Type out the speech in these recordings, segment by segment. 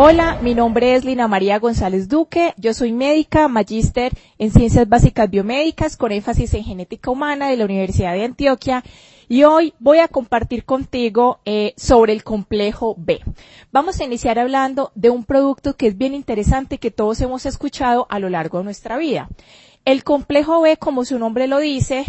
Hola, mi nombre es Lina María González Duque, yo soy médica, magíster en Ciencias Básicas Biomédicas con énfasis en genética humana de la Universidad de Antioquia y hoy voy a compartir contigo eh, sobre el complejo B. Vamos a iniciar hablando de un producto que es bien interesante que todos hemos escuchado a lo largo de nuestra vida. El complejo B, como su nombre lo dice,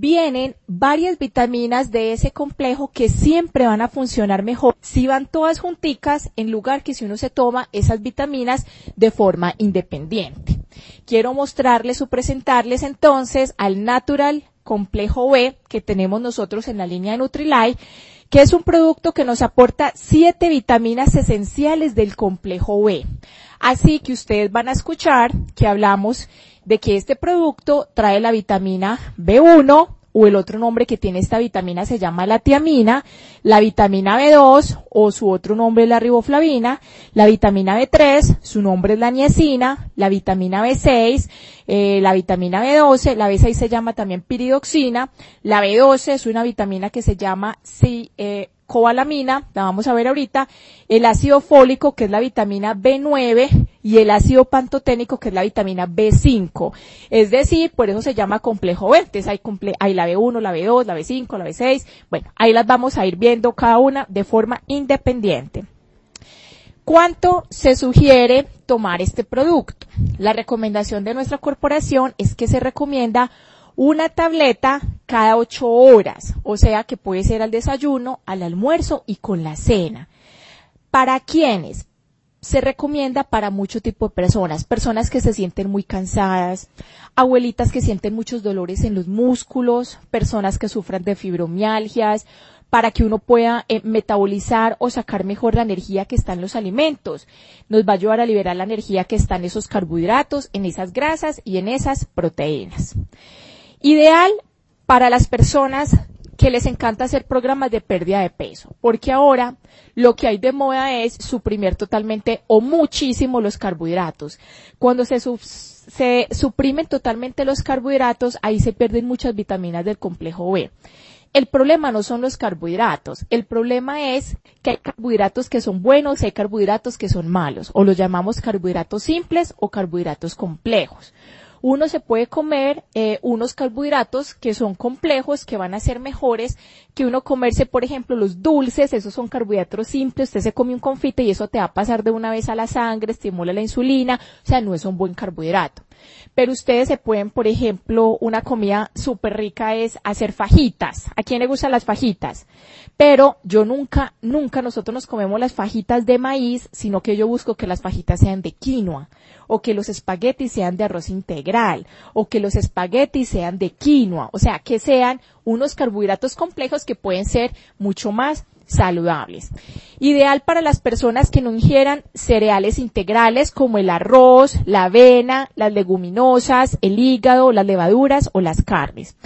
vienen varias vitaminas de ese complejo que siempre van a funcionar mejor si van todas junticas en lugar que si uno se toma esas vitaminas de forma independiente. Quiero mostrarles o presentarles entonces al Natural Complejo B que tenemos nosotros en la línea de Nutrilite que es un producto que nos aporta siete vitaminas esenciales del complejo B. Así que ustedes van a escuchar que hablamos de que este producto trae la vitamina B1 o el otro nombre que tiene esta vitamina se llama la tiamina, la vitamina B2 o su otro nombre es la riboflavina, la vitamina B3, su nombre es la niacina, la vitamina B6, eh, la vitamina B12, la B6 se llama también piridoxina, la B12 es una vitamina que se llama sí, eh, cobalamina, la vamos a ver ahorita, el ácido fólico, que es la vitamina B9, y el ácido pantoténico, que es la vitamina B5. Es decir, por eso se llama complejo B. Entonces hay, hay la B1, la B2, la B5, la B6. Bueno, ahí las vamos a ir viendo cada una de forma independiente. ¿Cuánto se sugiere tomar este producto? La recomendación de nuestra corporación es que se recomienda una tableta cada ocho horas, o sea que puede ser al desayuno, al almuerzo y con la cena. ¿Para quiénes? Se recomienda para mucho tipo de personas, personas que se sienten muy cansadas, abuelitas que sienten muchos dolores en los músculos, personas que sufran de fibromialgias, para que uno pueda eh, metabolizar o sacar mejor la energía que está en los alimentos. Nos va a ayudar a liberar la energía que está en esos carbohidratos, en esas grasas y en esas proteínas. Ideal para las personas que les encanta hacer programas de pérdida de peso, porque ahora lo que hay de moda es suprimir totalmente o muchísimo los carbohidratos. Cuando se, suprimen totalmente los carbohidratos, ahí se pierden muchas vitaminas del complejo B. El problema no son los carbohidratos, el problema es que hay carbohidratos que son buenos y hay carbohidratos que son malos, o los llamamos carbohidratos simples o carbohidratos complejos uno se puede comer eh, unos carbohidratos que son complejos, que van a ser mejores que uno comerse, por ejemplo, los dulces, esos son carbohidratos simples, usted se come un confite y eso te va a pasar de una vez a la sangre, estimula la insulina, o sea, no es un buen carbohidrato. Pero ustedes se pueden, por ejemplo, una comida súper rica es hacer fajitas. ¿A quién le gustan las fajitas? Pero yo nunca, nunca nosotros nos comemos las fajitas de maíz, sino que yo busco que las fajitas sean de quinoa, o que los espaguetis sean de arroz integral, o que los espaguetis sean de quinoa, o sea, que sean unos carbohidratos complejos que pueden ser mucho más saludables. Ideal para las personas que no ingieran cereales integrales como el arroz, la avena, las leguminosas, el hígado, las levaduras o las carnes.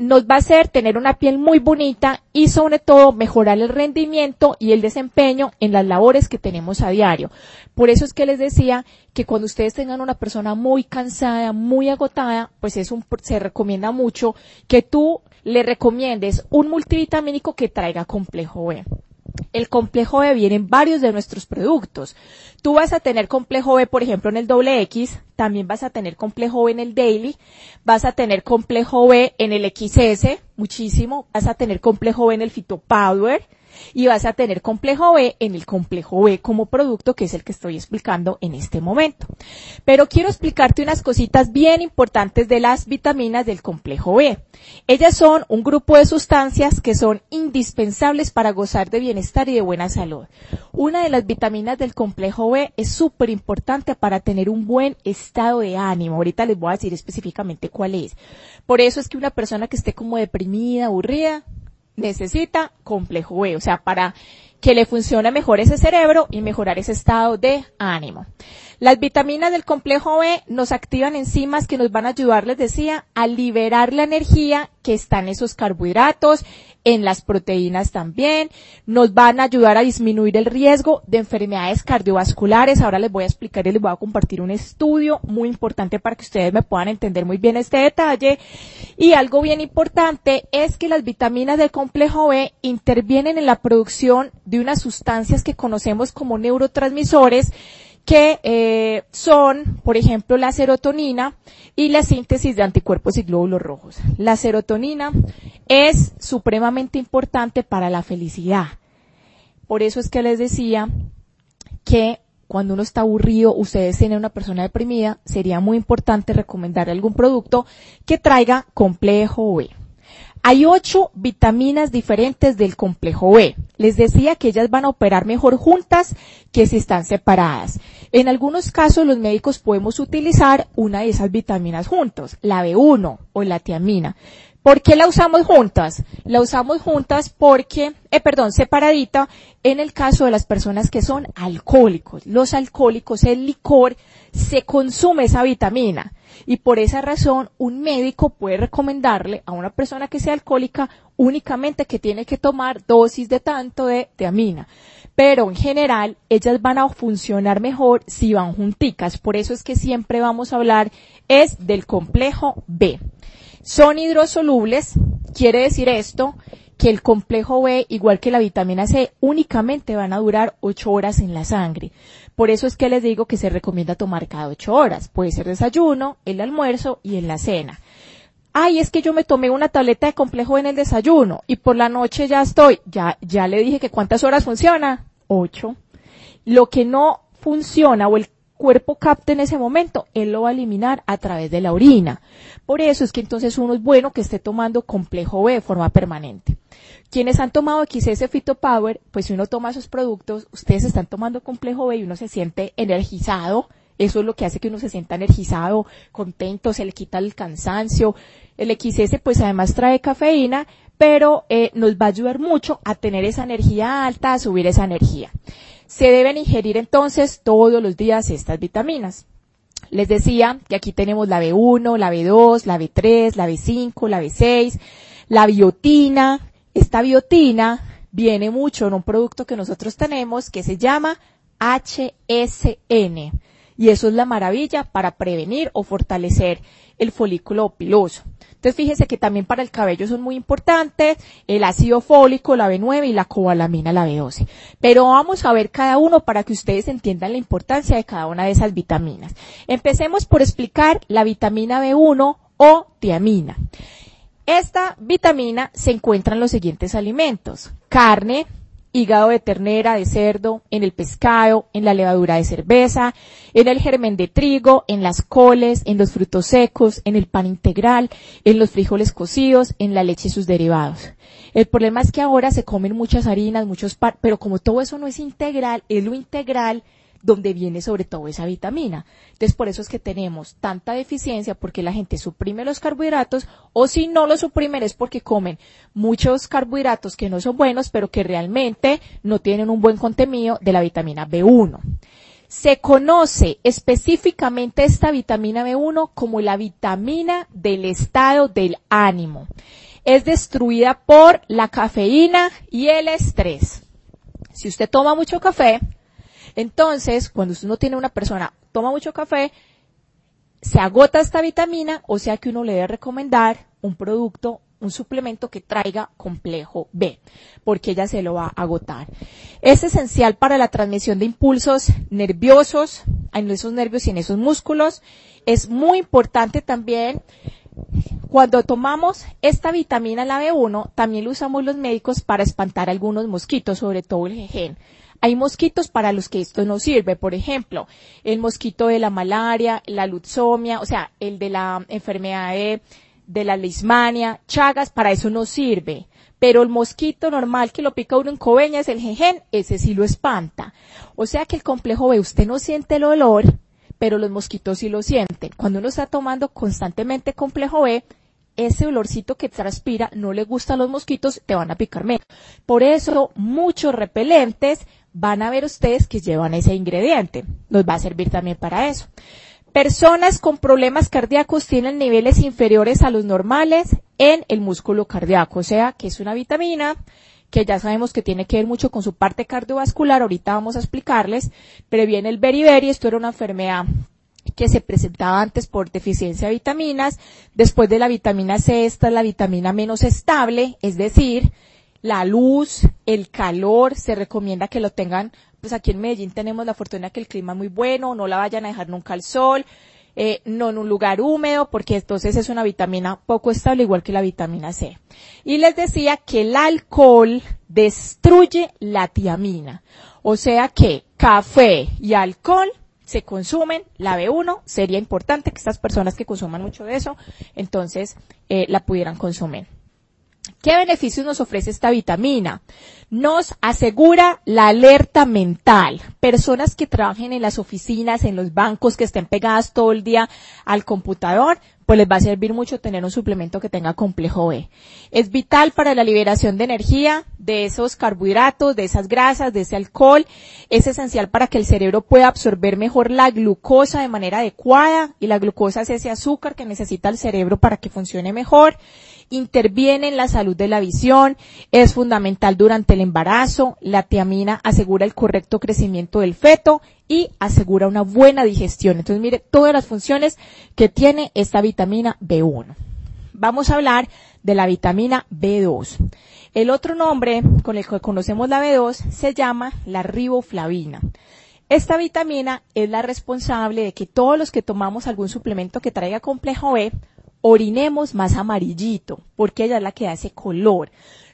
Nos va a hacer tener una piel muy bonita y sobre todo mejorar el rendimiento y el desempeño en las labores que tenemos a diario. Por eso es que les decía que cuando ustedes tengan una persona muy cansada, muy agotada, pues es un, se recomienda mucho que tú le recomiendes un multivitamínico que traiga complejo B. El complejo B viene en varios de nuestros productos. Tú vas a tener complejo B, por ejemplo, en el doble X, también vas a tener complejo B en el daily, vas a tener complejo B en el XS, muchísimo, vas a tener complejo B en el Phytopower, y vas a tener complejo B en el complejo B como producto que es el que estoy explicando en este momento. Pero quiero explicarte unas cositas bien importantes de las vitaminas del complejo B. Ellas son un grupo de sustancias que son indispensables para gozar de bienestar y de buena salud. Una de las vitaminas del complejo B es súper importante para tener un buen estado de ánimo. Ahorita les voy a decir específicamente cuál es. Por eso es que una persona que esté como deprimida, aburrida, necesita complejo o sea, para que le funcione mejor ese cerebro y mejorar ese estado de ánimo. Las vitaminas del complejo B nos activan enzimas que nos van a ayudar, les decía, a liberar la energía que está en esos carbohidratos, en las proteínas también, nos van a ayudar a disminuir el riesgo de enfermedades cardiovasculares. Ahora les voy a explicar y les voy a compartir un estudio muy importante para que ustedes me puedan entender muy bien este detalle. Y algo bien importante es que las vitaminas del complejo B intervienen en la producción de unas sustancias que conocemos como neurotransmisores que eh, son, por ejemplo, la serotonina y la síntesis de anticuerpos y glóbulos rojos. La serotonina es supremamente importante para la felicidad. Por eso es que les decía que cuando uno está aburrido, ustedes tienen una persona deprimida, sería muy importante recomendarle algún producto que traiga complejo B. Hay ocho vitaminas diferentes del complejo B. Les decía que ellas van a operar mejor juntas que si están separadas. En algunos casos los médicos podemos utilizar una de esas vitaminas juntos, la B1 o la tiamina. ¿Por qué la usamos juntas? La usamos juntas porque, eh, perdón, separadita en el caso de las personas que son alcohólicos. Los alcohólicos, el licor, se consume esa vitamina. Y por esa razón, un médico puede recomendarle a una persona que sea alcohólica únicamente que tiene que tomar dosis de tanto de tiamina. Pero en general, ellas van a funcionar mejor si van junticas. Por eso es que siempre vamos a hablar es del complejo B. Son hidrosolubles, quiere decir esto, que el complejo B, igual que la vitamina C, únicamente van a durar 8 horas en la sangre. Por eso es que les digo que se recomienda tomar cada 8 horas. Puede ser desayuno, el almuerzo y en la cena. Ay, es que yo me tomé una tableta de complejo en el desayuno y por la noche ya estoy. Ya, ya le dije que cuántas horas funciona. 8. Lo que no funciona o el cuerpo capte en ese momento, él lo va a eliminar a través de la orina. Por eso es que entonces uno es bueno que esté tomando complejo B de forma permanente. Quienes han tomado XS Power, pues si uno toma esos productos, ustedes están tomando complejo B y uno se siente energizado. Eso es lo que hace que uno se sienta energizado, contento, se le quita el cansancio. El XS pues además trae cafeína, pero eh, nos va a ayudar mucho a tener esa energía alta, a subir esa energía. Se deben ingerir entonces todos los días estas vitaminas. Les decía que aquí tenemos la B1, la B2, la B3, la B5, la B6, la biotina. Esta biotina viene mucho en un producto que nosotros tenemos que se llama HSN. Y eso es la maravilla para prevenir o fortalecer el folículo piloso. Entonces fíjese que también para el cabello son muy importantes el ácido fólico, la B9 y la cobalamina, la B12. Pero vamos a ver cada uno para que ustedes entiendan la importancia de cada una de esas vitaminas. Empecemos por explicar la vitamina B1 o tiamina. Esta vitamina se encuentra en los siguientes alimentos. Carne, hígado de ternera, de cerdo, en el pescado, en la levadura de cerveza, en el germen de trigo, en las coles, en los frutos secos, en el pan integral, en los frijoles cocidos, en la leche y sus derivados. El problema es que ahora se comen muchas harinas, muchos pan, pero como todo eso no es integral, es lo integral, donde viene sobre todo esa vitamina. Entonces por eso es que tenemos tanta deficiencia porque la gente suprime los carbohidratos o si no los suprimen es porque comen muchos carbohidratos que no son buenos pero que realmente no tienen un buen contenido de la vitamina B1. Se conoce específicamente esta vitamina B1 como la vitamina del estado del ánimo. Es destruida por la cafeína y el estrés. Si usted toma mucho café, entonces, cuando uno tiene una persona, toma mucho café, se agota esta vitamina, o sea que uno le debe recomendar un producto, un suplemento que traiga complejo B, porque ella se lo va a agotar. Es esencial para la transmisión de impulsos nerviosos en esos nervios y en esos músculos. Es muy importante también cuando tomamos esta vitamina, la B1, también lo usamos los médicos para espantar algunos mosquitos, sobre todo el jejen. Hay mosquitos para los que esto no sirve, por ejemplo, el mosquito de la malaria, la lutzomia, o sea, el de la enfermedad de, la lismania, chagas, para eso no sirve. Pero el mosquito normal que lo pica uno en cobeñas, el jejen, ese sí lo espanta. O sea que el complejo B, usted no siente el olor, pero los mosquitos sí lo sienten. Cuando uno está tomando constantemente complejo B, ese olorcito que transpira no le gusta a los mosquitos, te van a picar menos. Por eso muchos repelentes van a ver ustedes que llevan ese ingrediente. Nos va a servir también para eso. Personas con problemas cardíacos tienen niveles inferiores a los normales en el músculo cardíaco, o sea, que es una vitamina que ya sabemos que tiene que ver mucho con su parte cardiovascular, ahorita vamos a explicarles, previene el beriberi, esto era una enfermedad que se presentaba antes por deficiencia de vitaminas, después de la vitamina C, esta es la vitamina menos estable, es decir, la luz, el calor, se recomienda que lo tengan, pues aquí en Medellín tenemos la fortuna que el clima es muy bueno, no la vayan a dejar nunca al sol, eh, no en un lugar húmedo, porque entonces es una vitamina poco estable, igual que la vitamina C. Y les decía que el alcohol destruye la tiamina. O sea que café y alcohol se consumen, la B1, sería importante que estas personas que consuman mucho de eso, entonces eh, la pudieran consumir. ¿Qué beneficios nos ofrece esta vitamina? Nos asegura la alerta mental. Personas que trabajen en las oficinas, en los bancos, que estén pegadas todo el día al computador, pues les va a servir mucho tener un suplemento que tenga complejo B. Es vital para la liberación de energía, de esos carbohidratos, de esas grasas, de ese alcohol. Es esencial para que el cerebro pueda absorber mejor la glucosa de manera adecuada y la glucosa es ese azúcar que necesita el cerebro para que funcione mejor interviene en la salud de la visión, es fundamental durante el embarazo, la tiamina asegura el correcto crecimiento del feto y asegura una buena digestión. Entonces mire todas las funciones que tiene esta vitamina B1. Vamos a hablar de la vitamina B2. El otro nombre con el que conocemos la B2 se llama la riboflavina. Esta vitamina es la responsable de que todos los que tomamos algún suplemento que traiga complejo B orinemos más amarillito, porque ella es la que da ese color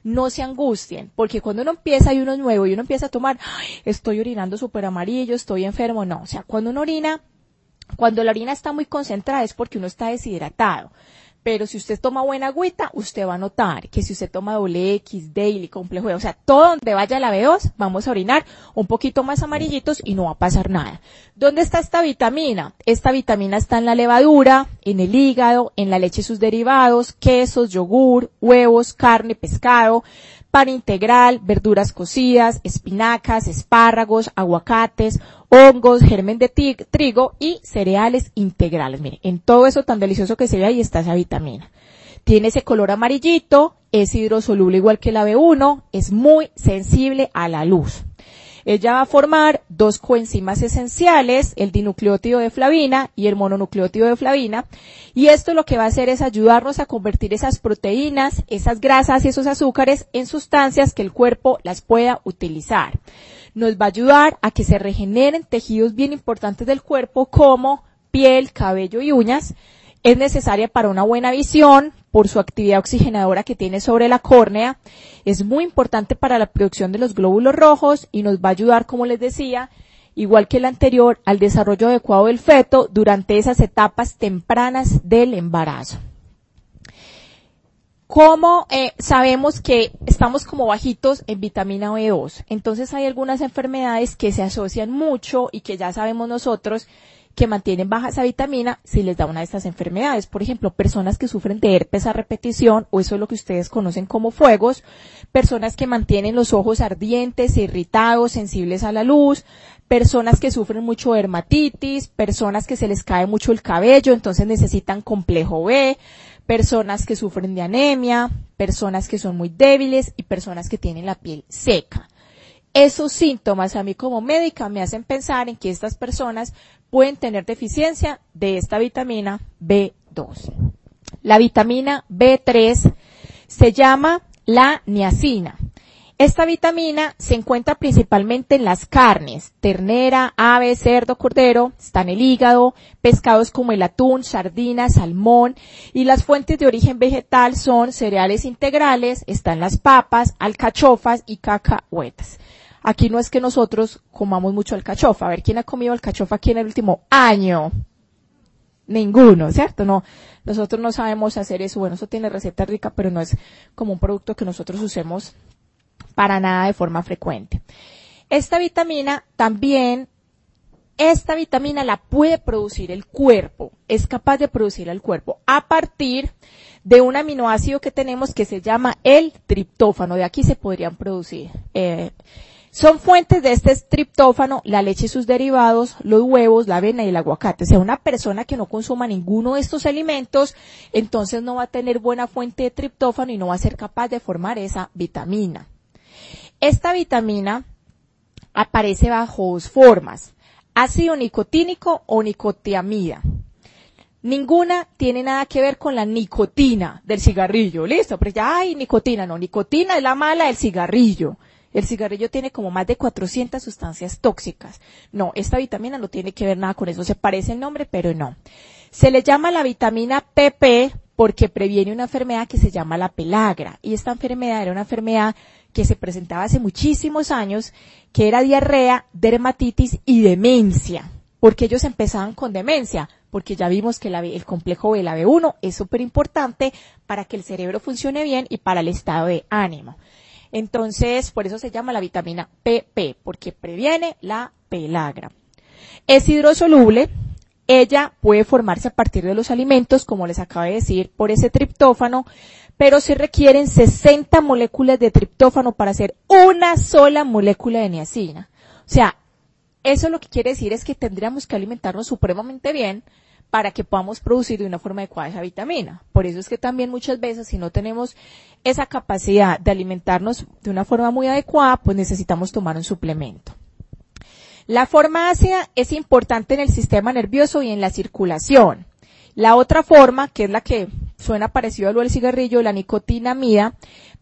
no se angustien, porque cuando uno empieza y uno nuevo y uno empieza a tomar, estoy orinando súper amarillo, estoy enfermo, no, o sea, cuando uno orina, cuando la orina está muy concentrada es porque uno está deshidratado. Pero si usted toma buena agüita, usted va a notar que si usted toma doble X, daily, complejo, o sea, todo donde vaya la B2, vamos a orinar un poquito más amarillitos y no va a pasar nada. ¿Dónde está esta vitamina? Esta vitamina está en la levadura, en el hígado, en la leche y sus derivados, quesos, yogur, huevos, carne, pescado, pan integral, verduras cocidas, espinacas, espárragos, aguacates, hongos, germen de trigo y cereales integrales. Mire, en todo eso tan delicioso que se ve ahí está esa vitamina. Tiene ese color amarillito, es hidrosoluble igual que la B1, es muy sensible a la luz. Ella va a formar dos coenzimas esenciales, el dinucleótido de flavina y el mononucleótido de flavina, y esto lo que va a hacer es ayudarnos a convertir esas proteínas, esas grasas y esos azúcares en sustancias que el cuerpo las pueda utilizar. Nos va a ayudar a que se regeneren tejidos bien importantes del cuerpo como piel, cabello y uñas, es necesaria para una buena visión por su actividad oxigenadora que tiene sobre la córnea. Es muy importante para la producción de los glóbulos rojos y nos va a ayudar, como les decía, igual que el anterior, al desarrollo adecuado del feto durante esas etapas tempranas del embarazo. ¿Cómo eh, sabemos que estamos como bajitos en vitamina B2? Entonces hay algunas enfermedades que se asocian mucho y que ya sabemos nosotros que mantienen baja esa vitamina si les da una de estas enfermedades. Por ejemplo, personas que sufren de herpes a repetición, o eso es lo que ustedes conocen como fuegos, personas que mantienen los ojos ardientes, irritados, sensibles a la luz, personas que sufren mucho dermatitis, personas que se les cae mucho el cabello, entonces necesitan complejo B, personas que sufren de anemia, personas que son muy débiles y personas que tienen la piel seca. Esos síntomas a mí como médica me hacen pensar en que estas personas pueden tener deficiencia de esta vitamina B2. La vitamina B3 se llama la niacina. Esta vitamina se encuentra principalmente en las carnes, ternera, ave, cerdo, cordero, está en el hígado, pescados como el atún, sardina, salmón y las fuentes de origen vegetal son cereales integrales, están las papas, alcachofas y cacahuetas. Aquí no es que nosotros comamos mucho alcachofa. A ver, ¿quién ha comido alcachofa aquí en el último año? Ninguno, ¿cierto? No, nosotros no sabemos hacer eso. Bueno, eso tiene receta rica, pero no es como un producto que nosotros usemos para nada de forma frecuente. Esta vitamina también, esta vitamina la puede producir el cuerpo, es capaz de producir el cuerpo a partir de un aminoácido que tenemos que se llama el triptófano. De aquí se podrían producir. Eh, Son fuentes de este triptófano la leche y sus derivados, los huevos, la avena y el aguacate. O sea, una persona que no consuma ninguno de estos alimentos, entonces no va a tener buena fuente de triptófano y no va a ser capaz de formar esa vitamina. Esta vitamina aparece bajo dos formas, ácido nicotínico o nicotiamida. Ninguna tiene nada que ver con la nicotina del cigarrillo, listo, pero ya hay nicotina, no, nicotina es la mala del cigarrillo. El cigarrillo tiene como más de 400 sustancias tóxicas. No, esta vitamina no tiene que ver nada con eso. Se parece el nombre, pero no. Se le llama la vitamina PP porque previene una enfermedad que se llama la pelagra. Y esta enfermedad era una enfermedad que se presentaba hace muchísimos años, que era diarrea, dermatitis y demencia. Porque ellos empezaban con demencia, porque ya vimos que el complejo B, la B1, es súper importante para que el cerebro funcione bien y para el estado de ánimo. Entonces, por eso se llama la vitamina PP, porque previene la pelagra. Es hidrosoluble, ella puede formarse a partir de los alimentos, como les acabo de decir, por ese triptófano, pero se requieren 60 moléculas de triptófano para hacer una sola molécula de niacina. O sea, eso lo que quiere decir es que tendríamos que alimentarnos supremamente bien para que podamos producir de una forma adecuada esa vitamina. Por eso es que también muchas veces si no tenemos esa capacidad de alimentarnos de una forma muy adecuada, pues necesitamos tomar un suplemento. La forma ácida es importante en el sistema nervioso y en la circulación. La otra forma, que es la que suena parecido a lo del cigarrillo, la nicotinamida,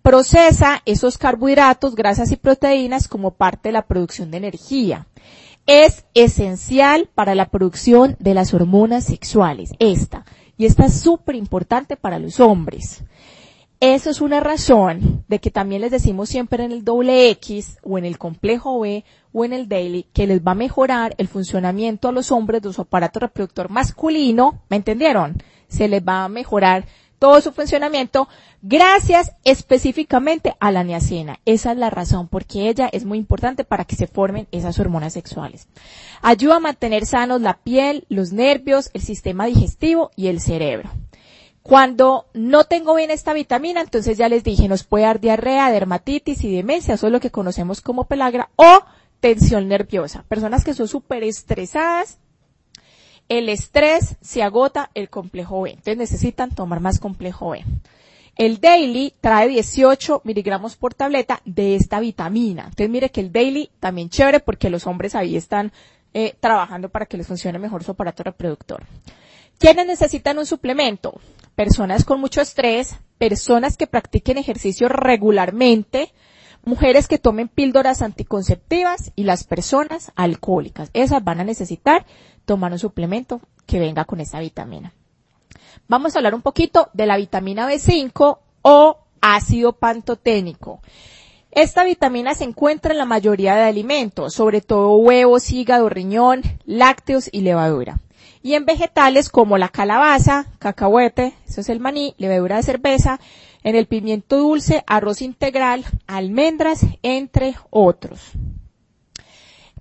procesa esos carbohidratos, grasas y proteínas como parte de la producción de energía es esencial para la producción de las hormonas sexuales, esta. Y esta es súper importante para los hombres. Eso es una razón de que también les decimos siempre en el doble X o en el complejo B o en el daily que les va a mejorar el funcionamiento a los hombres de su aparato reproductor masculino, ¿me entendieron? Se les va a mejorar todo su funcionamiento gracias específicamente a la niacina. Esa es la razón, porque ella es muy importante para que se formen esas hormonas sexuales. Ayuda a mantener sanos la piel, los nervios, el sistema digestivo y el cerebro. Cuando no tengo bien esta vitamina, entonces ya les dije, nos puede dar diarrea, dermatitis y demencia, eso es lo que conocemos como pelagra, o tensión nerviosa. Personas que son súper estresadas, el estrés se agota el complejo B. Entonces necesitan tomar más complejo B. El daily trae 18 miligramos por tableta de esta vitamina. Entonces mire que el daily también chévere porque los hombres ahí están eh, trabajando para que les funcione mejor su aparato reproductor. ¿Quiénes necesitan un suplemento? Personas con mucho estrés, personas que practiquen ejercicio regularmente, mujeres que tomen píldoras anticonceptivas y las personas alcohólicas. Esas van a necesitar tomar un suplemento que venga con esa vitamina. Vamos a hablar un poquito de la vitamina B5 o ácido pantoténico. Esta vitamina se encuentra en la mayoría de alimentos, sobre todo huevos, hígado, riñón, lácteos y levadura. Y en vegetales como la calabaza, cacahuete, eso es el maní, levadura de cerveza, en el pimiento dulce, arroz integral, almendras, entre otros.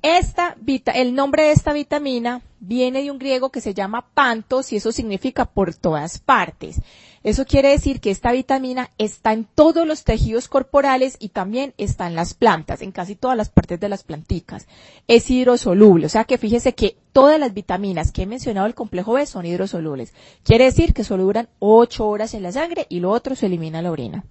Esta, el nombre de esta vitamina viene de un griego que se llama pantos y eso significa por todas partes. Eso quiere decir que esta vitamina está en todos los tejidos corporales y también está en las plantas, en casi todas las partes de las planticas. Es hidrosoluble, o sea que fíjese que todas las vitaminas que he mencionado el complejo B son hidrosolubles. Quiere decir que solo duran 8 horas en la sangre y lo otro se elimina en la orina.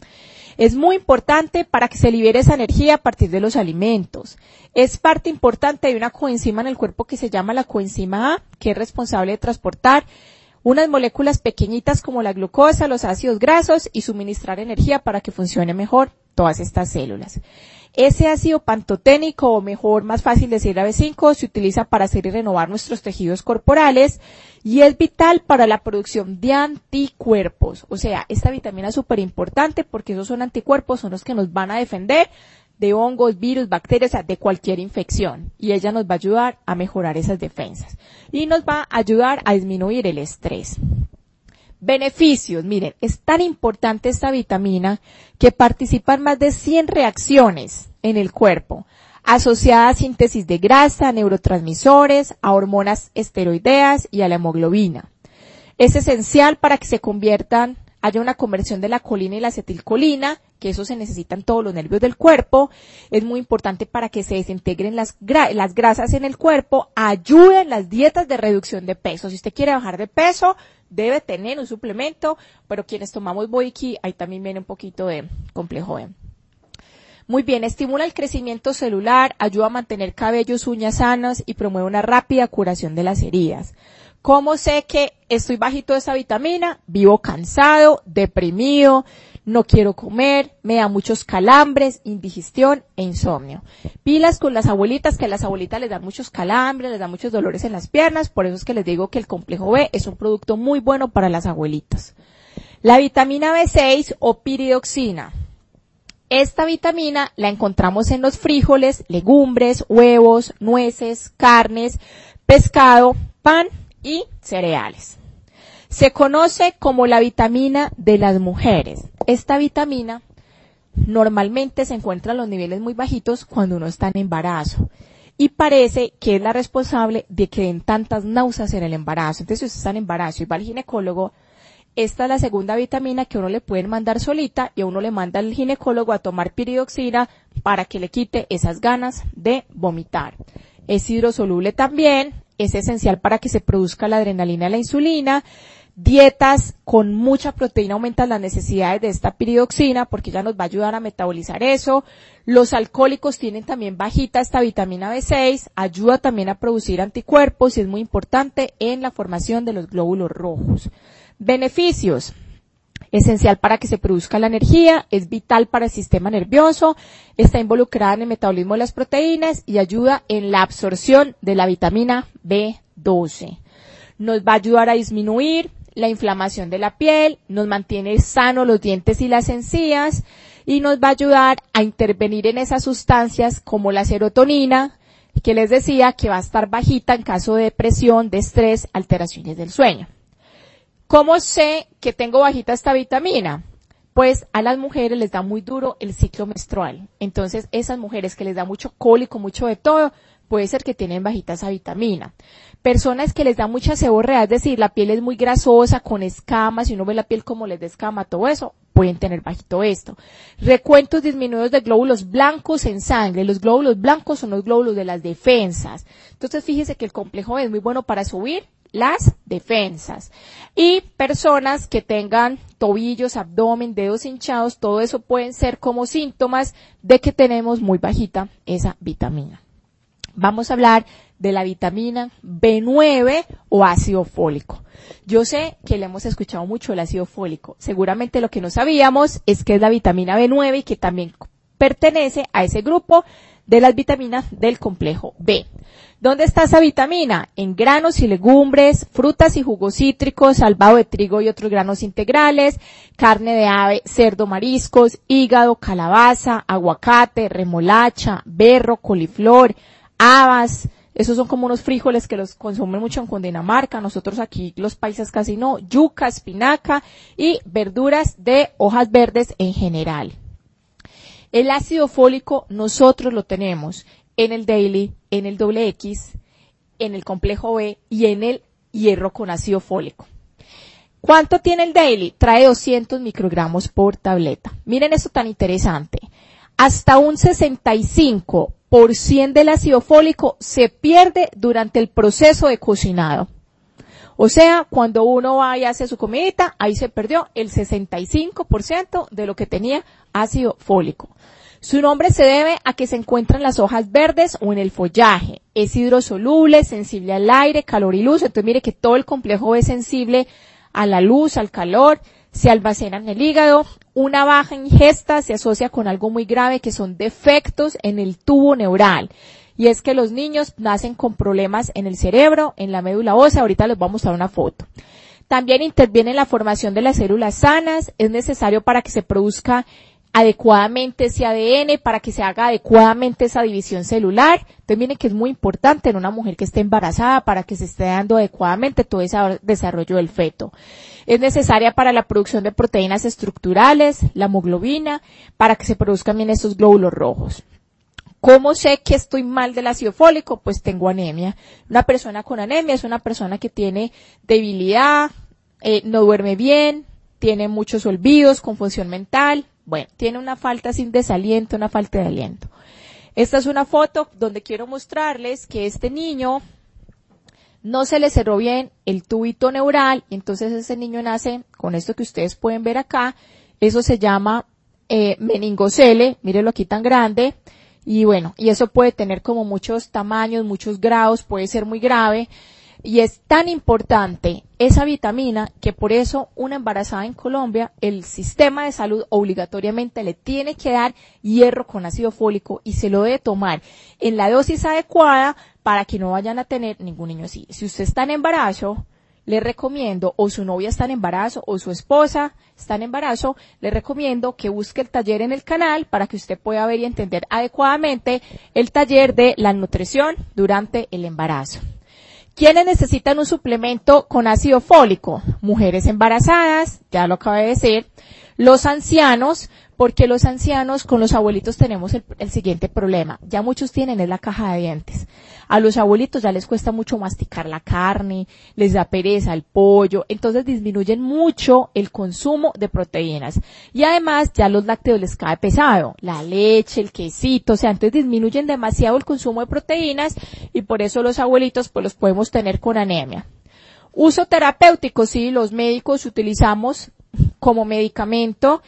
Es muy importante para que se libere esa energía a partir de los alimentos. Es parte importante de una coenzima en el cuerpo que se llama la coenzima A, que es responsable de transportar unas moléculas pequeñitas como la glucosa, los ácidos grasos y suministrar energía para que funcione mejor todas estas células. Ese ácido pantoténico, o mejor, más fácil decir la B5, se utiliza para hacer y renovar nuestros tejidos corporales y es vital para la producción de anticuerpos. O sea, esta vitamina es súper importante porque esos son anticuerpos, son los que nos van a defender de hongos, virus, bacterias, de cualquier infección. Y ella nos va a ayudar a mejorar esas defensas. Y nos va a ayudar a disminuir el estrés. Beneficios, miren, es tan importante esta vitamina que participan más de 100 reacciones en el cuerpo, asociadas a síntesis de grasa, a neurotransmisores, a hormonas esteroideas y a la hemoglobina. Es esencial para que se conviertan, haya una conversión de la colina y la acetilcolina, que eso se necesita en todos los nervios del cuerpo, es muy importante para que se desintegren las, las grasas en el cuerpo, ayuden las dietas de reducción de peso. Si usted quiere bajar de peso, debe tener un suplemento, pero quienes tomamos Boiki, ahí también viene un poquito de complejo B. Muy bien, estimula el crecimiento celular, ayuda a mantener cabellos, uñas sanas y promueve una rápida curación de las heridas. ¿Cómo sé que estoy bajito de esa vitamina? Vivo cansado, deprimido, no quiero comer, me da muchos calambres, indigestión e insomnio. Pilas con las abuelitas, que a las abuelitas les dan muchos calambres, les dan muchos dolores en las piernas, por eso es que les digo que el complejo B es un producto muy bueno para las abuelitas. La vitamina B6 o piridoxina. Esta vitamina la encontramos en los frijoles, legumbres, huevos, nueces, carnes, pescado, pan y cereales. Se conoce como la vitamina de las mujeres. Esta vitamina normalmente se encuentra a los niveles muy bajitos cuando uno está en embarazo. Y parece que es la responsable de que den tantas náuseas en el embarazo. Entonces, si usted está en embarazo y va al ginecólogo, esta es la segunda vitamina que uno le pueden mandar solita y a uno le manda al ginecólogo a tomar piridoxina para que le quite esas ganas de vomitar. Es hidrosoluble también, es esencial para que se produzca la adrenalina y la insulina Dietas con mucha proteína aumentan las necesidades de esta piridoxina porque ya nos va a ayudar a metabolizar eso. Los alcohólicos tienen también bajita esta vitamina B6, ayuda también a producir anticuerpos y es muy importante en la formación de los glóbulos rojos. Beneficios. Esencial para que se produzca la energía, es vital para el sistema nervioso, está involucrada en el metabolismo de las proteínas y ayuda en la absorción de la vitamina B12. Nos va a ayudar a disminuir la inflamación de la piel, nos mantiene sano los dientes y las encías y nos va a ayudar a intervenir en esas sustancias como la serotonina, que les decía que va a estar bajita en caso de depresión, de estrés, alteraciones del sueño. ¿Cómo sé que tengo bajita esta vitamina? Pues a las mujeres les da muy duro el ciclo menstrual. Entonces, esas mujeres que les da mucho cólico, mucho de todo, puede ser que tienen bajita esa vitamina. Personas que les da mucha seborrea, es decir, la piel es muy grasosa, con escamas, y uno ve la piel como les descama, todo eso, pueden tener bajito esto. Recuentos disminuidos de glóbulos blancos en sangre. Los glóbulos blancos son los glóbulos de las defensas. Entonces fíjese que el complejo es muy bueno para subir las defensas. Y personas que tengan tobillos, abdomen, dedos hinchados, todo eso pueden ser como síntomas de que tenemos muy bajita esa vitamina vamos a hablar de la vitamina B9 o ácido fólico. Yo sé que le hemos escuchado mucho el ácido fólico. Seguramente lo que no sabíamos es que es la vitamina B9 y que también pertenece a ese grupo de las vitaminas del complejo B. ¿Dónde está esa vitamina? En granos y legumbres, frutas y jugos cítricos, salvado de trigo y otros granos integrales, carne de ave, cerdo, mariscos, hígado, calabaza, aguacate, remolacha, berro, coliflor, habas, esos son como unos frijoles que los consumen mucho en Cundinamarca, nosotros aquí los países casi no, yuca, espinaca y verduras de hojas verdes en general. El ácido fólico nosotros lo tenemos en el daily, en el doble X, en el complejo B y en el hierro con ácido fólico. ¿Cuánto tiene el daily? Trae 200 microgramos por tableta. Miren eso tan interesante. Hasta un 65 por 100 del ácido fólico se pierde durante el proceso de cocinado. O sea, cuando uno va y hace su comidita, ahí se perdió el 65% de lo que tenía ácido fólico. Su nombre se debe a que se encuentra en las hojas verdes o en el follaje. Es hidrosoluble, sensible al aire, calor y luz. Entonces mire que todo el complejo es sensible a la luz, al calor, se almacena en el hígado, una baja ingesta se asocia con algo muy grave que son defectos en el tubo neural. Y es que los niños nacen con problemas en el cerebro, en la médula ósea. Ahorita les voy a mostrar una foto. También interviene en la formación de las células sanas. Es necesario para que se produzca adecuadamente ese ADN, para que se haga adecuadamente esa división celular. Entonces miren que es muy importante en una mujer que esté embarazada para que se esté dando adecuadamente todo ese desarrollo del feto. Es necesaria para la producción de proteínas estructurales, la hemoglobina, para que se produzcan bien esos glóbulos rojos. ¿Cómo sé que estoy mal del ácido fólico? Pues tengo anemia. Una persona con anemia es una persona que tiene debilidad, eh, no duerme bien, tiene muchos olvidos, confusión mental, Bueno, tiene una falta sin desaliento, una falta de aliento. Esta es una foto donde quiero mostrarles que este niño no se le cerró bien el tubito neural entonces ese niño nace con esto que ustedes pueden ver acá. Eso se llama eh, meningocele, mírenlo aquí tan grande. Y bueno, y eso puede tener como muchos tamaños, muchos grados, puede ser muy grave. Y es tan importante esa vitamina que por eso una embarazada en Colombia, el sistema de salud obligatoriamente le tiene que dar hierro con ácido fólico y se lo debe tomar en la dosis adecuada para que no vayan a tener ningún niño así. Si usted está en embarazo, le recomiendo, o su novia está en embarazo, o su esposa está en embarazo, le recomiendo que busque el taller en el canal para que usted pueda ver y entender adecuadamente el taller de la nutrición durante el embarazo. ¿Quiénes necesitan un suplemento con ácido fólico? Mujeres embarazadas, ya lo acabo de decir, los ancianos, porque los ancianos con los abuelitos tenemos el, el, siguiente problema. Ya muchos tienen es la caja de dientes. A los abuelitos ya les cuesta mucho masticar la carne, les da pereza el pollo, entonces disminuyen mucho el consumo de proteínas. Y además ya los lácteos les cae pesado, la leche, el quesito, o sea, entonces disminuyen demasiado el consumo de proteínas y por eso los abuelitos pues los podemos tener con anemia. Uso terapéutico, sí, los médicos utilizamos como medicamento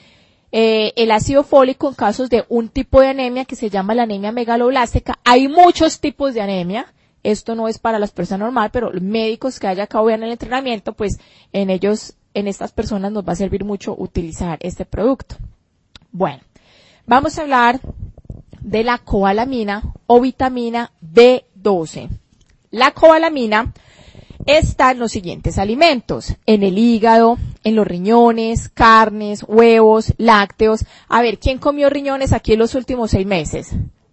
eh, el ácido fólico en casos de un tipo de anemia que se llama la anemia megaloblástica. Hay muchos tipos de anemia. Esto no es para las personas normales, pero los médicos que haya acabado en el entrenamiento, pues en ellos, en estas personas nos va a servir mucho utilizar este producto. Bueno, vamos a hablar de la cobalamina o vitamina B12. La cobalamina están los siguientes alimentos. En el hígado, en los riñones, carnes, huevos, lácteos. A ver, ¿quién comió riñones aquí en los últimos seis meses?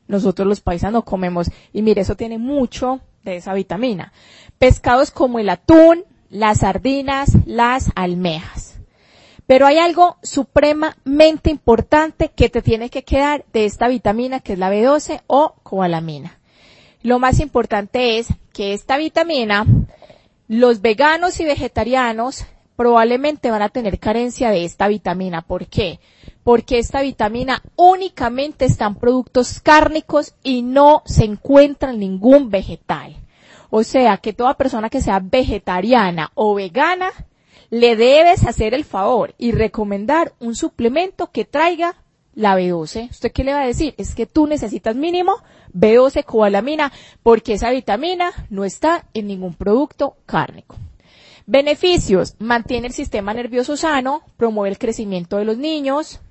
Nosotros los paisanos comemos. Y mire, eso tiene mucho de esa vitamina. Pescados como el atún, las sardinas, las almejas. Pero hay algo supremamente importante que te tiene que quedar de esta vitamina que es la B12 o cobalamina. Lo más importante es que esta vitamina los veganos y vegetarianos probablemente van a tener carencia de esta vitamina. ¿Por qué? Porque esta vitamina únicamente está en productos cárnicos y no se encuentra en ningún vegetal. O sea que toda persona que sea vegetariana o vegana le debes hacer el favor y recomendar un suplemento que traiga la B12. ¿Usted qué le va a decir? Es que tú necesitas mínimo B12 cobalamina porque esa vitamina no está en ningún producto cárnico. Beneficios. Mantiene el sistema nervioso sano, promueve el crecimiento de los niños,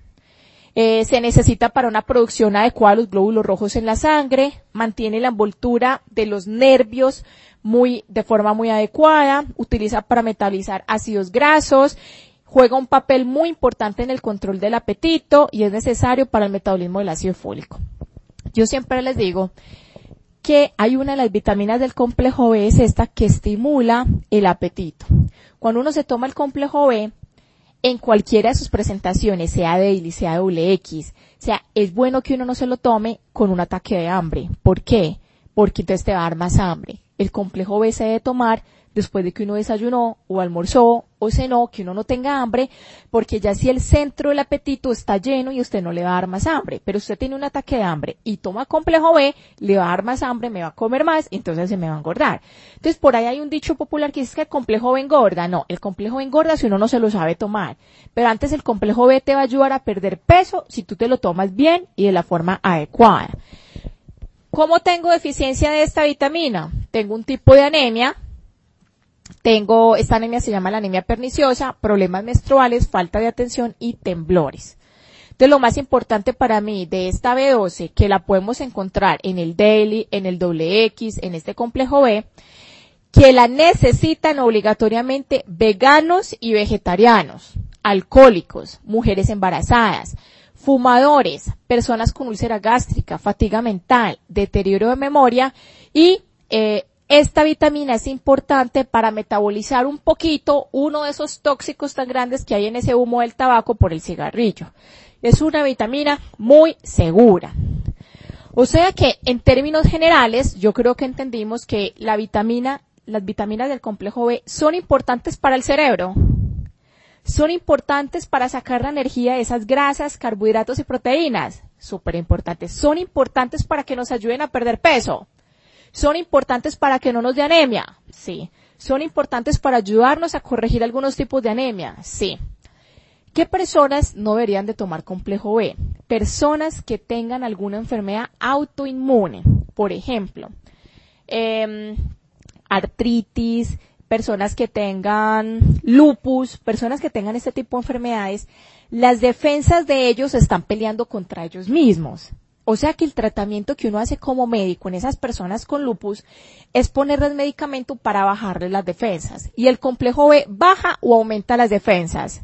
eh, se necesita para una producción adecuada de los glóbulos rojos en la sangre, mantiene la envoltura de los nervios muy, de forma muy adecuada, utiliza para metabolizar ácidos grasos juega un papel muy importante en el control del apetito y es necesario para el metabolismo del ácido fólico. Yo siempre les digo que hay una de las vitaminas del complejo B es esta que estimula el apetito. Cuando uno se toma el complejo B, en cualquiera de sus presentaciones, sea daily, sea doble X, sea, es bueno que uno no se lo tome con un ataque de hambre. ¿Por qué? Porque entonces te va a dar más hambre. El complejo B se debe tomar después de que uno desayunó o almorzó o cenó, que uno no tenga hambre, porque ya si el centro del apetito está lleno y usted no le va a dar más hambre, pero usted tiene un ataque de hambre y toma complejo B, le va a dar más hambre, me va a comer más entonces se me va a engordar. Entonces por ahí hay un dicho popular que dice que el complejo B engorda. No, el complejo B engorda si uno no se lo sabe tomar. Pero antes el complejo B te va a ayudar a perder peso si tú te lo tomas bien y de la forma adecuada. ¿Cómo tengo deficiencia de esta vitamina? Tengo un tipo de anemia, tengo, esta anemia se llama la anemia perniciosa, problemas menstruales, falta de atención y temblores. Entonces lo más importante para mí de esta B12, que la podemos encontrar en el Daily, en el X, en este complejo B, que la necesitan obligatoriamente veganos y vegetarianos, alcohólicos, mujeres embarazadas, fumadores, personas con úlcera gástrica, fatiga mental, deterioro de memoria y eh, esta vitamina es importante para metabolizar un poquito uno de esos tóxicos tan grandes que hay en ese humo del tabaco por el cigarrillo. Es una vitamina muy segura. O sea que en términos generales yo creo que entendimos que la vitamina, las vitaminas del complejo B son importantes para el cerebro. son importantes para sacar la energía de esas grasas, carbohidratos y proteínas. Súper importantes. Son importantes para que nos ayuden a perder peso. Son importantes para que no nos dé anemia. Sí. Son importantes para ayudarnos a corregir algunos tipos de anemia. Sí. ¿Qué personas no deberían de tomar complejo B? Personas que tengan alguna enfermedad autoinmune. Por ejemplo, em, artritis, personas que tengan lupus, personas que tengan este tipo de enfermedades, las defensas de ellos están peleando contra ellos mismos. O sea que el tratamiento que uno hace como médico en esas personas con lupus es ponerles medicamento para bajarles las defensas. Y el complejo B baja o aumenta las defensas.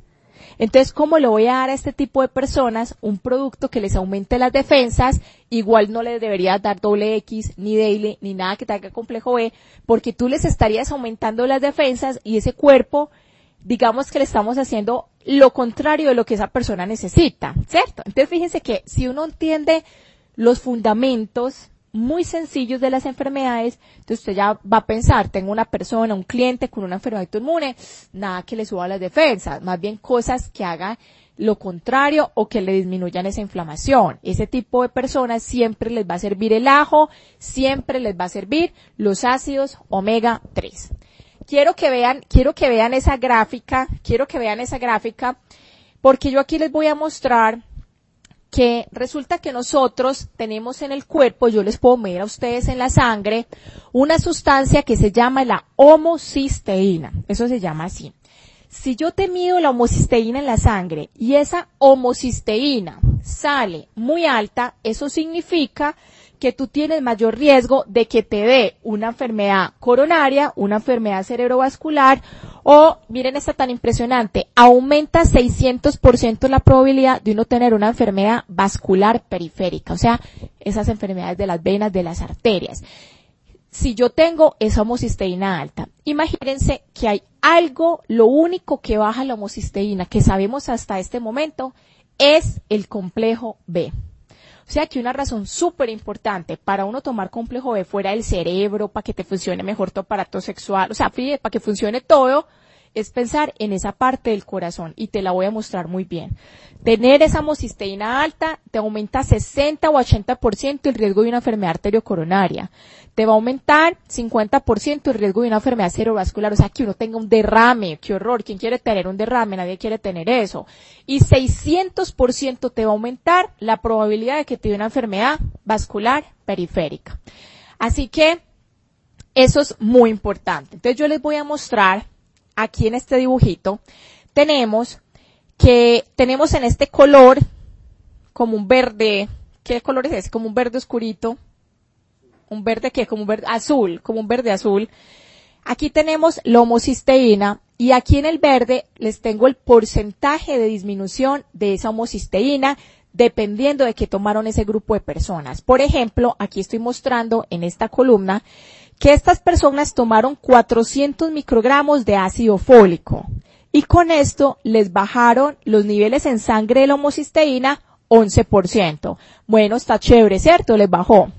Entonces, ¿cómo le voy a dar a este tipo de personas un producto que les aumente las defensas? Igual no les deberías dar doble X, ni daily, ni nada que tenga complejo B, porque tú les estarías aumentando las defensas y ese cuerpo, digamos que le estamos haciendo lo contrario de lo que esa persona necesita, ¿cierto? Entonces, fíjense que si uno entiende los fundamentos muy sencillos de las enfermedades, entonces usted ya va a pensar, tengo una persona, un cliente con una enfermedad autoinmune, nada que le suba las defensas, más bien cosas que hagan lo contrario o que le disminuyan esa inflamación. Ese tipo de personas siempre les va a servir el ajo, siempre les va a servir los ácidos omega 3. Quiero que vean, quiero que vean esa gráfica, quiero que vean esa gráfica, porque yo aquí les voy a mostrar que resulta que nosotros tenemos en el cuerpo, yo les puedo medir a ustedes en la sangre, una sustancia que se llama la homocisteína. Eso se llama así. Si yo te mido la homocisteína en la sangre y esa homocisteína sale muy alta, eso significa que tú tienes mayor riesgo de que te dé una enfermedad coronaria, una enfermedad cerebrovascular o, miren esta tan impresionante, aumenta 600% la probabilidad de uno tener una enfermedad vascular periférica, o sea, esas enfermedades de las venas, de las arterias. Si yo tengo esa homocisteína alta, imagínense que hay algo, lo único que baja la homocisteína que sabemos hasta este momento es el complejo B. O sea que una razón súper importante para uno tomar complejo B fuera del cerebro, para que te funcione mejor tu aparato sexual, o sea, para que funcione todo, es pensar en esa parte del corazón y te la voy a mostrar muy bien. Tener esa homocisteína alta te aumenta 60 o 80% el riesgo de una enfermedad arteriocoronaria. Te va a aumentar 50% el riesgo de una enfermedad cerebrovascular, o sea, que uno tenga un derrame, qué horror, ¿quién quiere tener un derrame? Nadie quiere tener eso. Y 600% te va a aumentar la probabilidad de que te dé una enfermedad vascular periférica. Así que, eso es muy importante. Entonces yo les voy a mostrar aquí en este dibujito, tenemos que tenemos en este color como un verde, ¿qué color es ese? Como un verde oscurito, un verde que como un verde azul, como un verde azul. Aquí tenemos la homocisteína y aquí en el verde les tengo el porcentaje de disminución de esa homocisteína dependiendo de que tomaron ese grupo de personas. Por ejemplo, aquí estoy mostrando en esta columna que estas personas tomaron 400 microgramos de ácido fólico y con esto les bajaron los niveles en sangre de la homocisteína 11%. Bueno, está chévere, ¿cierto? Les bajó.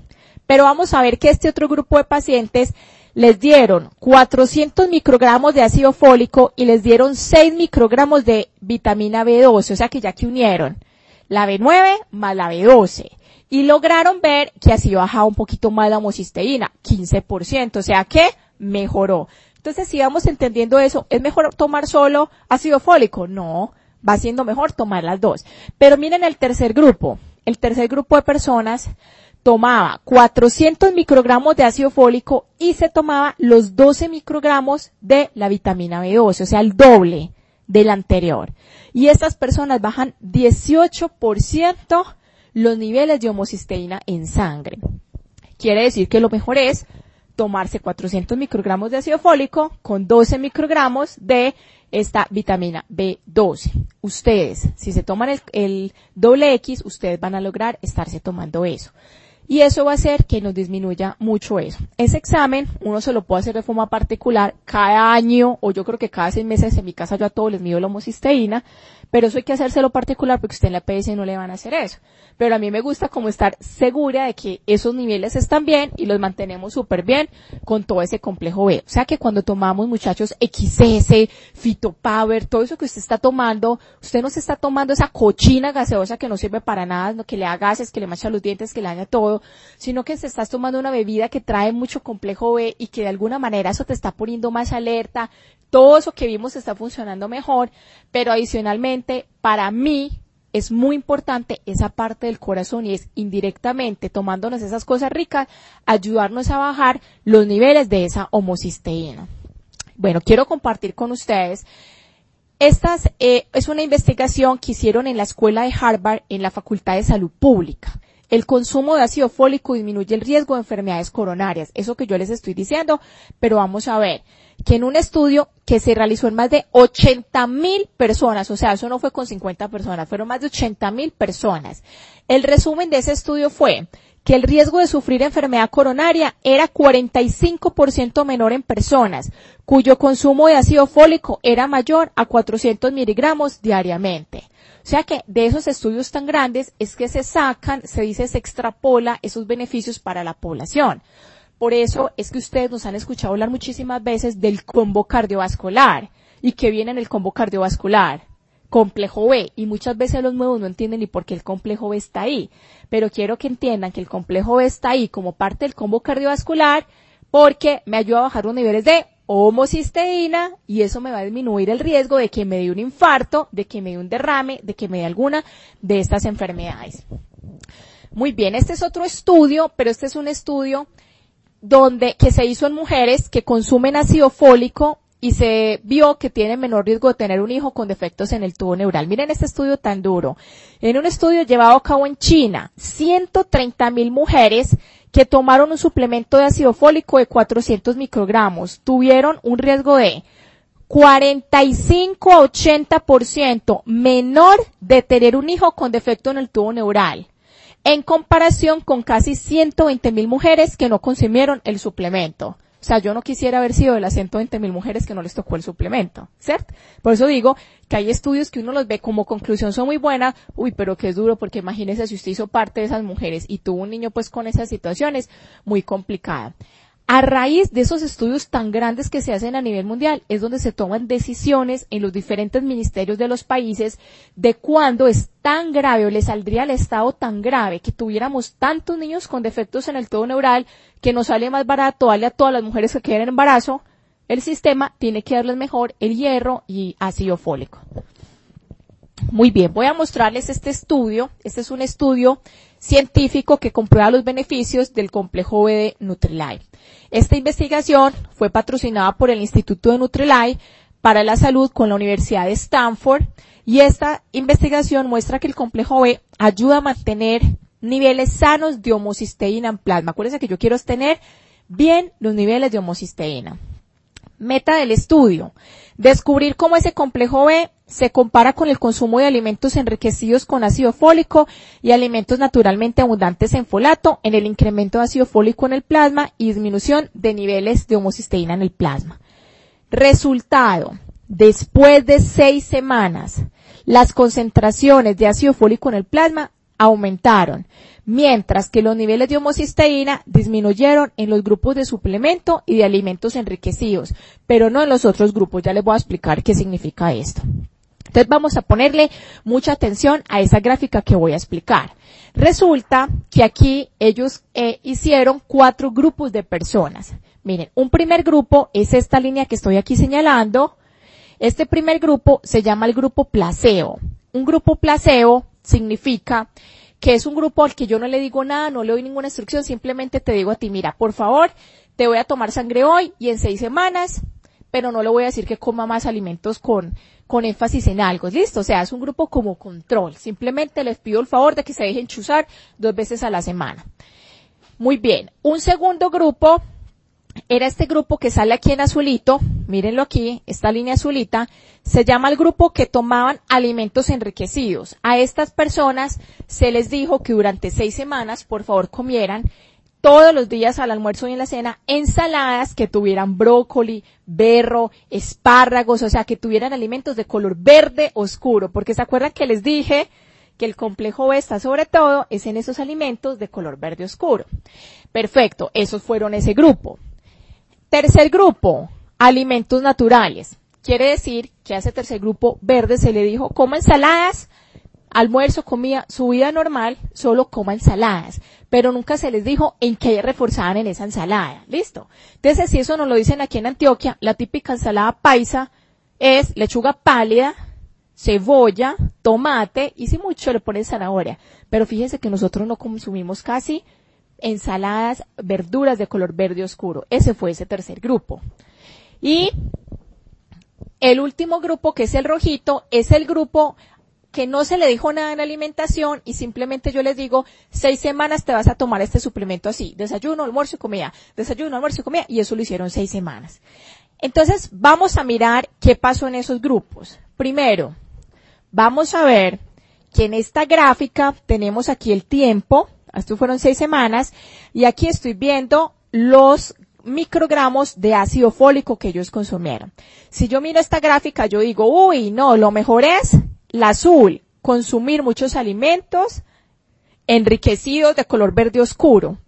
Pero vamos a ver que este otro grupo de pacientes les dieron 400 microgramos de ácido fólico y les dieron 6 microgramos de vitamina B12, o sea que ya que unieron la B9 más la B12 y lograron ver que así bajaba un poquito más la homocisteína, 15%, o sea que mejoró. Entonces, si vamos entendiendo eso, ¿es mejor tomar solo ácido fólico? No, va siendo mejor tomar las dos. Pero miren el tercer grupo. El tercer grupo de personas tomaba 400 microgramos de ácido fólico y se tomaba los 12 microgramos de la vitamina B12, o sea, el doble del anterior. Y estas personas bajan 18% los niveles de homocisteína en sangre. Quiere decir que lo mejor es tomarse 400 microgramos de ácido fólico con 12 microgramos de esta vitamina B12. Ustedes, si se toman el, doble X, ustedes van a lograr estarse tomando eso. y eso va a hacer que nos disminuya mucho eso. Ese examen uno se lo puede hacer de forma particular cada año o yo creo que cada seis meses en mi casa yo a todos les mido la homocisteína, pero eso hay que hacérselo particular porque usted en la PS no le van a hacer eso. Pero a mí me gusta como estar segura de que esos niveles están bien y los mantenemos súper bien con todo ese complejo B. O sea que cuando tomamos muchachos XS, Fitopower, todo eso que usted está tomando, usted no se está tomando esa cochina gaseosa que no sirve para nada, que le da gases, que le mancha los dientes, que le daña todo, sino que se estás tomando una bebida que trae mucho complejo B y que de alguna manera eso te está poniendo más alerta, todo eso que vimos está funcionando mejor, pero adicionalmente, para mí, es muy importante esa parte del corazón y es indirectamente tomándonos esas cosas ricas, ayudarnos a bajar los niveles de esa homocisteína. Bueno, quiero compartir con ustedes esta eh, es una investigación que hicieron en la escuela de Harvard en la Facultad de Salud Pública. El consumo de ácido fólico disminuye el riesgo de enfermedades coronarias. Eso que yo les estoy diciendo, pero vamos a ver que en un estudio que se realizó en más de 80 mil personas, o sea, eso no fue con 50 personas, fueron más de 80 mil personas. El resumen de ese estudio fue que el riesgo de sufrir enfermedad coronaria era 45% menor en personas cuyo consumo de ácido fólico era mayor a 400 miligramos diariamente. O sea que de esos estudios tan grandes es que se sacan, se dice, se extrapola esos beneficios para la población. Por eso es que ustedes nos han escuchado hablar muchísimas veces del combo cardiovascular y que viene en el combo cardiovascular complejo B y muchas veces los nuevos no entienden ni por qué el complejo B está ahí. Pero quiero que entiendan que el complejo B está ahí como parte del combo cardiovascular porque me ayuda a bajar los niveles de homocisteína y eso me va a disminuir el riesgo de que me dé un infarto, de que me dé un derrame, de que me dé alguna de estas enfermedades. Muy bien, este es otro estudio, pero este es un estudio donde, que se hizo en mujeres que consumen ácido fólico y se vio que tienen menor riesgo de tener un hijo con defectos en el tubo neural. Miren este estudio tan duro. En un estudio llevado a cabo en China, 130 mil mujeres que tomaron un suplemento de ácido fólico de 400 microgramos tuvieron un riesgo de 45 a 80% menor de tener un hijo con defecto en el tubo neural en comparación con casi 120 mil mujeres que no consumieron el suplemento. O sea, yo no quisiera haber sido de las 120 mil mujeres que no les tocó el suplemento, ¿cierto? Por eso digo que hay estudios que uno los ve como conclusión son muy buenas, uy, pero que es duro porque imagínese si usted hizo parte de esas mujeres y tuvo un niño pues con esas situaciones, muy complicada. A raíz de esos estudios tan grandes que se hacen a nivel mundial es donde se toman decisiones en los diferentes ministerios de los países de cuándo es tan grave o le saldría al estado tan grave que tuviéramos tantos niños con defectos en el todo neural que nos sale más barato darle a todas las mujeres que queden en embarazo. El sistema tiene que darles mejor el hierro y ácido fólico. Muy bien, voy a mostrarles este estudio. Este es un estudio científico que comprueba los beneficios del complejo B de Nutrilite. Esta investigación fue patrocinada por el Instituto de Nutrilite para la Salud con la Universidad de Stanford y esta investigación muestra que el complejo B ayuda a mantener niveles sanos de homocisteína en plasma. Acuérdense que yo quiero tener bien los niveles de homocisteína. Meta del estudio. Descubrir cómo ese complejo B se compara con el consumo de alimentos enriquecidos con ácido fólico y alimentos naturalmente abundantes en folato en el incremento de ácido fólico en el plasma y disminución de niveles de homocisteína en el plasma. Resultado. Después de seis semanas, las concentraciones de ácido fólico en el plasma aumentaron, mientras que los niveles de homocisteína disminuyeron en los grupos de suplemento y de alimentos enriquecidos, pero no en los otros grupos. Ya les voy a explicar qué significa esto. Entonces vamos a ponerle mucha atención a esa gráfica que voy a explicar. Resulta que aquí ellos eh, hicieron cuatro grupos de personas. Miren, un primer grupo es esta línea que estoy aquí señalando. Este primer grupo se llama el grupo placebo. Un grupo placebo significa que es un grupo al que yo no le digo nada, no le doy ninguna instrucción, simplemente te digo a ti, mira, por favor, te voy a tomar sangre hoy y en seis semanas, pero no le voy a decir que coma más alimentos con, con énfasis en algo, ¿listo? O sea, es un grupo como control. Simplemente les pido el favor de que se dejen chuzar dos veces a la semana. Muy bien. Un segundo grupo era este grupo que sale aquí en azulito, mírenlo aquí, esta línea azulita, se llama el grupo que tomaban alimentos enriquecidos. A estas personas se les dijo que durante seis semanas, por favor, comieran todos los días al almuerzo y en la cena ensaladas que tuvieran brócoli, berro, espárragos, o sea, que tuvieran alimentos de color verde oscuro, porque se acuerdan que les dije que el complejo B está sobre todo es en esos alimentos de color verde oscuro. Perfecto, esos fueron ese grupo. Tercer grupo, alimentos naturales. Quiere decir que a ese tercer grupo verde se le dijo, coma ensaladas, almuerzo, comida, su vida normal, solo coma ensaladas. Pero nunca se les dijo en qué reforzaban en esa ensalada. ¿Listo? Entonces, si eso nos lo dicen aquí en Antioquia, la típica ensalada paisa es lechuga pálida, cebolla, tomate y si mucho le ponen zanahoria. Pero fíjense que nosotros no consumimos casi ensaladas, verduras de color verde oscuro. Ese fue ese tercer grupo. Y el último grupo, que es el rojito, es el grupo que no se le dijo nada en la alimentación y simplemente yo les digo, seis semanas te vas a tomar este suplemento así, desayuno, almuerzo y comida, desayuno, almuerzo y comida, y eso lo hicieron seis semanas. Entonces, vamos a mirar qué pasó en esos grupos. Primero, vamos a ver que en esta gráfica tenemos aquí el tiempo, esto fueron seis semanas, y aquí estoy viendo los microgramos de ácido fólico que ellos consumieron. Si yo miro esta gráfica, yo digo, uy, no, lo mejor es la azul, consumir muchos alimentos enriquecidos de color verde oscuro.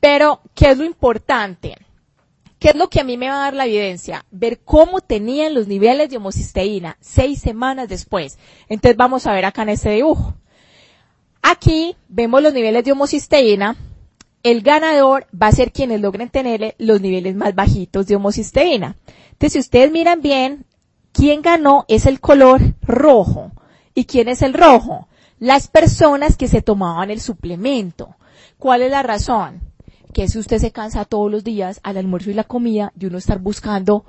Pero, ¿qué es lo importante? ¿Qué es lo que a mí me va a dar la evidencia? Ver cómo tenían los niveles de homocisteína seis semanas después. Entonces vamos a ver acá en este dibujo. Aquí vemos los niveles de homocisteína. El ganador va a ser quienes logren tener los niveles más bajitos de homocisteína. Entonces, si ustedes miran bien, ¿quién ganó es el color rojo. ¿Y quién es el rojo? Las personas que se tomaban el suplemento. ¿Cuál es la razón? que si usted se cansa todos los días al almuerzo y la comida de uno estar buscando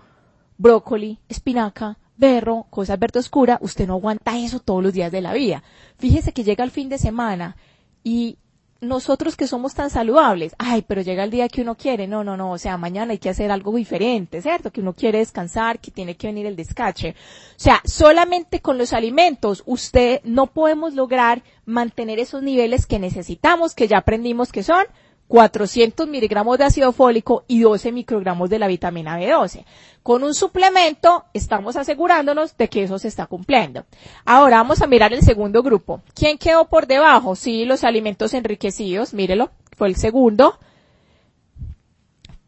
brócoli, espinaca, berro, cosas verde oscura, usted no aguanta eso todos los días de la vida. Fíjese que llega el fin de semana y nosotros que somos tan saludables, ay, pero llega el día que uno quiere, no, no, no, o sea, mañana hay que hacer algo diferente, ¿cierto? Que uno quiere descansar, que tiene que venir el descache. O sea, solamente con los alimentos usted no podemos lograr mantener esos niveles que necesitamos, que ya aprendimos que son 400 miligramos de ácido fólico y 12 microgramos de la vitamina B12. Con un suplemento estamos asegurándonos de que eso se está cumpliendo. Ahora vamos a mirar el segundo grupo. ¿Quién quedó por debajo? Sí, los alimentos enriquecidos, mírelo, fue el segundo.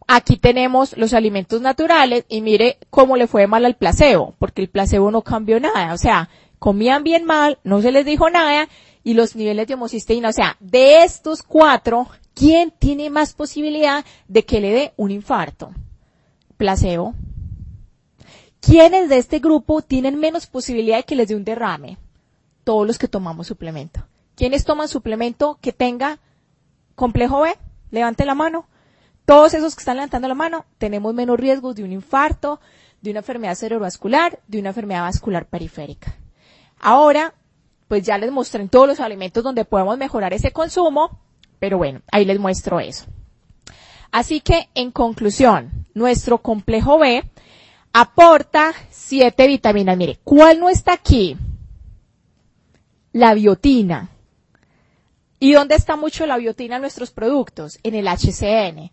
Aquí tenemos los alimentos naturales y mire cómo le fue mal al placebo, porque el placebo no cambió nada. O sea, comían bien mal, no se les dijo nada y los niveles de homocisteína, o sea, de estos cuatro, ¿Quién tiene más posibilidad de que le dé un infarto? Placebo. ¿Quiénes de este grupo tienen menos posibilidad de que les dé un derrame? Todos los que tomamos suplemento. ¿Quiénes toman suplemento que tenga complejo B? Levante la mano. Todos esos que están levantando la mano tenemos menos riesgos de un infarto, de una enfermedad cerebrovascular, de una enfermedad vascular periférica. Ahora, pues ya les mostré en todos los alimentos donde podemos mejorar ese consumo pero bueno, ahí les muestro eso. Así que, en conclusión, nuestro complejo B aporta siete vitaminas. Mire, ¿cuál no está aquí? La biotina. ¿Y dónde está mucho la biotina en nuestros productos? En el HCN.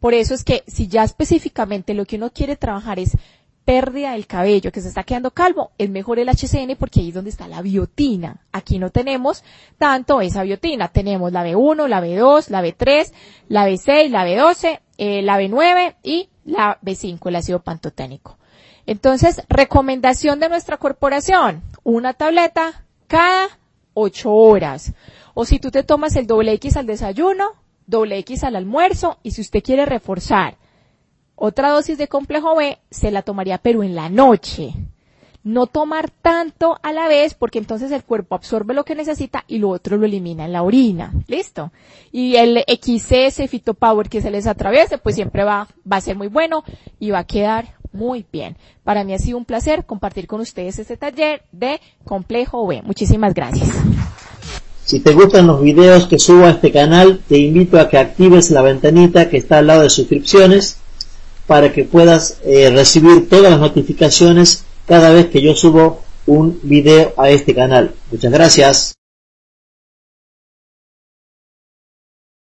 Por eso es que si ya específicamente lo que uno quiere trabajar es pérdida del cabello, que se está quedando calvo, es mejor el HCN porque ahí es donde está la biotina. Aquí no tenemos tanto esa biotina. Tenemos la B1, la B2, la B3, la B6, la B12, eh, la B9 y la B5, el ácido pantoténico. Entonces, recomendación de nuestra corporación, una tableta cada 8 horas. O si tú te tomas el doble X al desayuno, doble X al almuerzo y si usted quiere reforzar otra dosis de complejo B se la tomaría pero en la noche. No tomar tanto a la vez porque entonces el cuerpo absorbe lo que necesita y lo otro lo elimina en la orina. ¿Listo? Y el XS Fitopower que se les atraviese pues siempre va, va a ser muy bueno y va a quedar muy bien. Para mí ha sido un placer compartir con ustedes este taller de complejo B. Muchísimas gracias. Si te gustan los videos que subo a este canal, te invito a que actives la ventanita que está al lado de suscripciones para que puedas eh, recibir todas las notificaciones cada vez que yo subo un video a este canal. Muchas gracias.